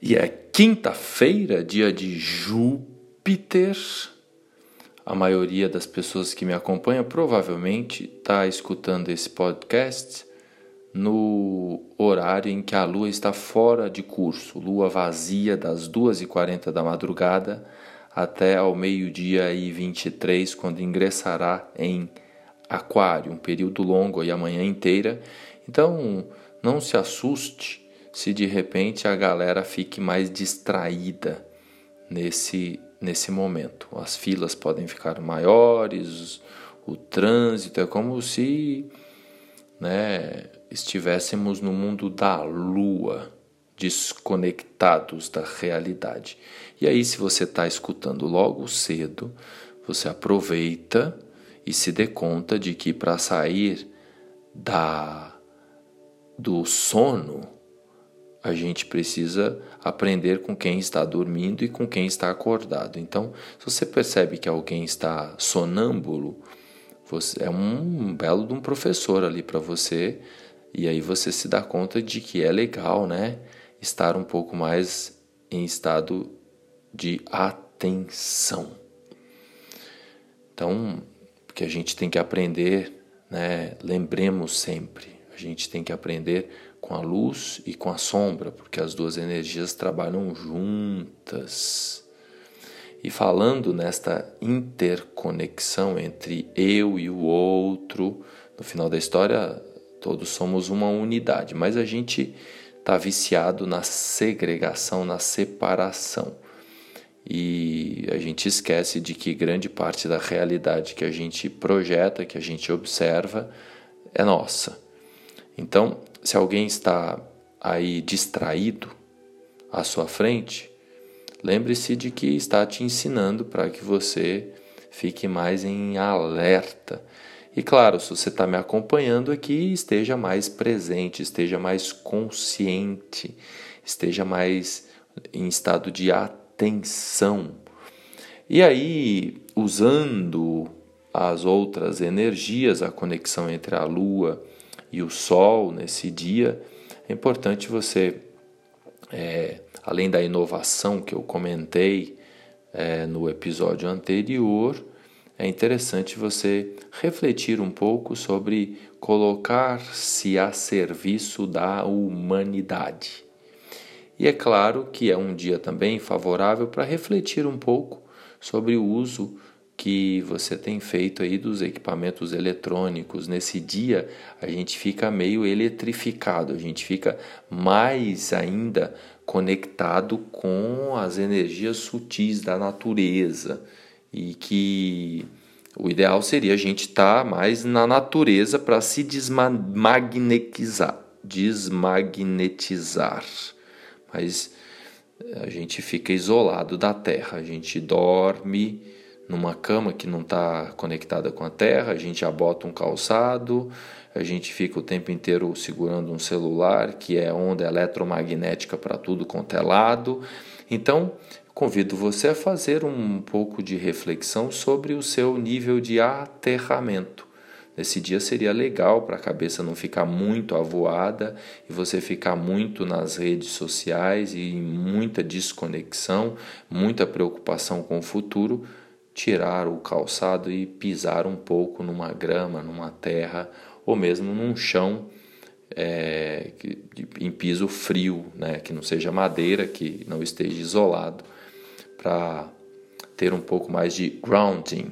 E é quinta-feira, dia de Júpiter. A maioria das pessoas que me acompanha provavelmente está escutando esse podcast no horário em que a lua está fora de curso, lua vazia das 2h40 da madrugada até ao meio-dia e 23, quando ingressará em Aquário, um período longo e a manhã inteira. Então, não se assuste se de repente a galera fique mais distraída nesse, nesse momento. As filas podem ficar maiores, o trânsito é como se né, estivéssemos no mundo da lua, desconectados da realidade. E aí, se você está escutando logo cedo, você aproveita e se dê conta de que para sair da do sono a gente precisa aprender com quem está dormindo e com quem está acordado. Então, se você percebe que alguém está sonâmbulo, você, é um belo de um professor ali para você, e aí você se dá conta de que é legal, né? Estar um pouco mais em estado de atenção. Então, porque a gente tem que aprender, né? Lembremos sempre, a gente tem que aprender com a luz e com a sombra, porque as duas energias trabalham juntas. E falando nesta interconexão entre eu e o outro, no final da história, todos somos uma unidade, mas a gente está viciado na segregação, na separação. E a gente esquece de que grande parte da realidade que a gente projeta, que a gente observa, é nossa. Então, se alguém está aí distraído à sua frente, lembre-se de que está te ensinando para que você fique mais em alerta. E claro, se você está me acompanhando aqui, esteja mais presente, esteja mais consciente, esteja mais em estado de atenção. E aí, usando as outras energias, a conexão entre a Lua e o sol nesse dia, é importante você, é, além da inovação que eu comentei é, no episódio anterior, é interessante você refletir um pouco sobre colocar-se a serviço da humanidade. E é claro que é um dia também favorável para refletir um pouco sobre o uso que você tem feito aí dos equipamentos eletrônicos. Nesse dia a gente fica meio eletrificado, a gente fica mais ainda conectado com as energias sutis da natureza e que o ideal seria a gente estar tá mais na natureza para se desmagnetizar, desmagnetizar. Mas a gente fica isolado da Terra, a gente dorme numa cama que não está conectada com a terra, a gente já bota um calçado, a gente fica o tempo inteiro segurando um celular, que é onda eletromagnética para tudo quanto é lado. Então, convido você a fazer um pouco de reflexão sobre o seu nível de aterramento. Nesse dia seria legal para a cabeça não ficar muito avoada e você ficar muito nas redes sociais e muita desconexão, muita preocupação com o futuro tirar o calçado e pisar um pouco numa grama, numa terra ou mesmo num chão é, em piso frio, né, que não seja madeira, que não esteja isolado, para ter um pouco mais de grounding,